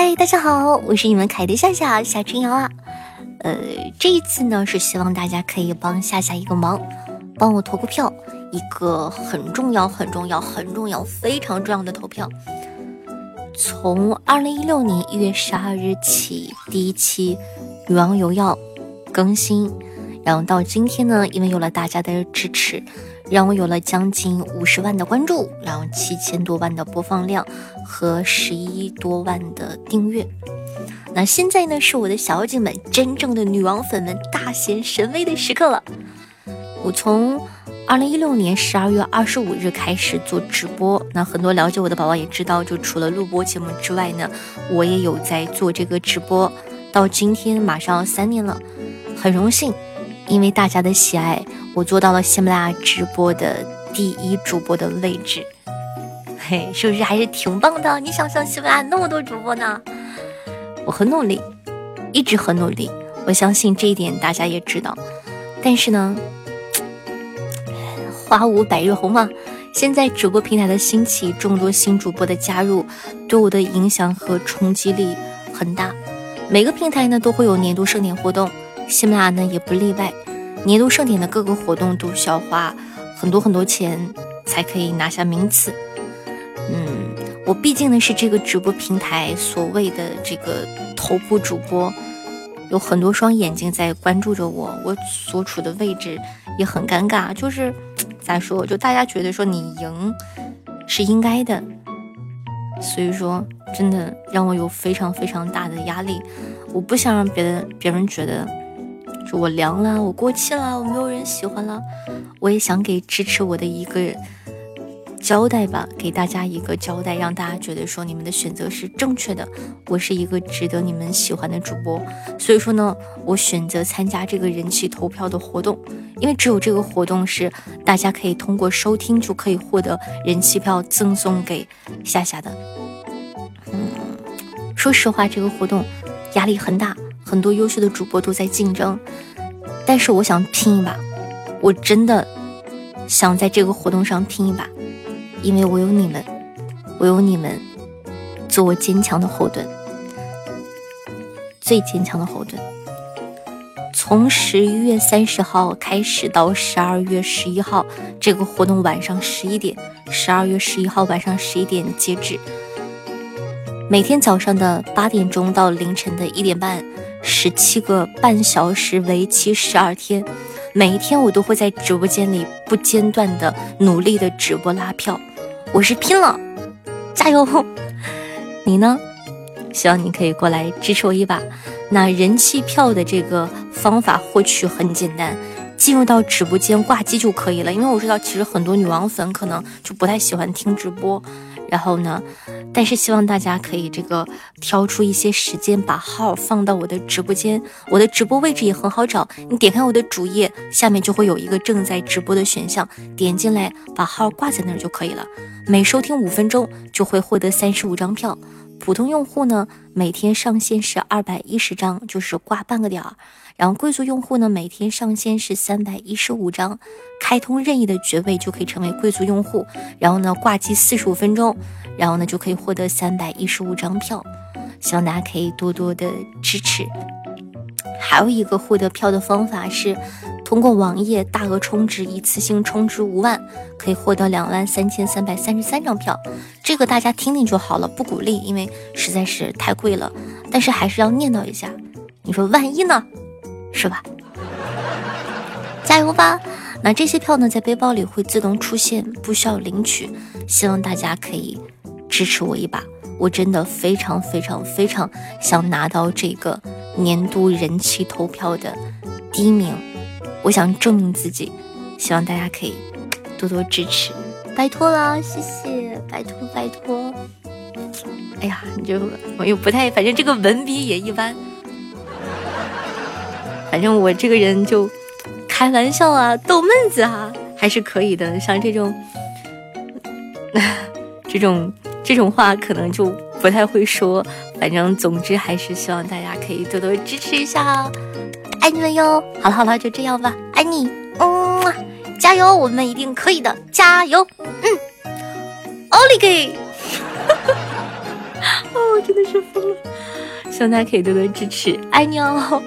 嗨，大家好，我是你们可爱的夏夏夏春瑶啊。呃，这一次呢是希望大家可以帮夏夏一个忙，帮我投个票，一个很重要、很重要、很重要、非常重要的投票。从二零一六年一月十二日起，第一期《女王有药》更新，然后到今天呢，因为有了大家的支持。让我有了将近五十万的关注，然后七千多万的播放量和十一多万的订阅。那现在呢，是我的小姐们真正的女王粉们大显神威的时刻了。我从二零一六年十二月二十五日开始做直播，那很多了解我的宝宝也知道，就除了录播节目之外呢，我也有在做这个直播。到今天马上三年了，很荣幸，因为大家的喜爱。我做到了喜马拉雅直播的第一主播的位置，嘿，是不是还是挺棒的？你想想，喜马拉雅那么多主播呢？我很努力，一直很努力，我相信这一点大家也知道。但是呢，花无百日红嘛。现在直播平台的兴起，众多新主播的加入，对我的影响和冲击力很大。每个平台呢都会有年度盛典活动，喜马拉雅呢也不例外。年度盛典的各个活动都需要花很多很多钱才可以拿下名次。嗯，我毕竟呢是这个直播平台所谓的这个头部主播，有很多双眼睛在关注着我，我所处的位置也很尴尬。就是咋说，就大家觉得说你赢是应该的，所以说真的让我有非常非常大的压力。我不想让别的别人觉得。我凉了，我过气了，我没有人喜欢了。我也想给支持我的一个交代吧，给大家一个交代，让大家觉得说你们的选择是正确的。我是一个值得你们喜欢的主播，所以说呢，我选择参加这个人气投票的活动，因为只有这个活动是大家可以通过收听就可以获得人气票赠送给夏夏的。嗯，说实话，这个活动压力很大。很多优秀的主播都在竞争，但是我想拼一把，我真的想在这个活动上拼一把，因为我有你们，我有你们做我坚强的后盾，最坚强的后盾。从十一月三十号开始到十二月十一号，这个活动晚上十一点，十二月十一号晚上十一点截止，每天早上的八点钟到凌晨的一点半。十七个半小时，为期十二天，每一天我都会在直播间里不间断的努力的直播拉票，我是拼了，加油！你呢？希望你可以过来支持我一把。那人气票的这个方法获取很简单，进入到直播间挂机就可以了。因为我知道，其实很多女王粉可能就不太喜欢听直播。然后呢？但是希望大家可以这个挑出一些时间，把号放到我的直播间。我的直播位置也很好找，你点开我的主页，下面就会有一个正在直播的选项，点进来把号挂在那儿就可以了。每收听五分钟就会获得三十五张票。普通用户呢，每天上限是二百一十张，就是挂半个点儿。然后贵族用户呢，每天上限是三百一十五张，开通任意的爵位就可以成为贵族用户。然后呢，挂机四十五分钟，然后呢就可以获得三百一十五张票。希望大家可以多多的支持。还有一个获得票的方法是，通过网页大额充值，一次性充值五万，可以获得两万三千三百三十三张票。这个大家听听就好了，不鼓励，因为实在是太贵了。但是还是要念叨一下，你说万一呢？是吧？加油吧！那这些票呢，在背包里会自动出现，不需要领取。希望大家可以支持我一把，我真的非常非常非常想拿到这个年度人气投票的第一名。我想证明自己，希望大家可以多多支持，拜托了，谢谢，拜托拜托。哎呀，你就我又不太，反正这个文笔也一般。反正我这个人就开玩笑啊，逗闷子啊，还是可以的。像这种 这种这种话，可能就不太会说。反正总之还是希望大家可以多多支持一下哦，爱你们哟！好了好了，就这样吧，爱你，嗯，加油，我们一定可以的，加油，嗯，奥利给！哦真的是疯了！希望大家可以多多支持，爱你哦。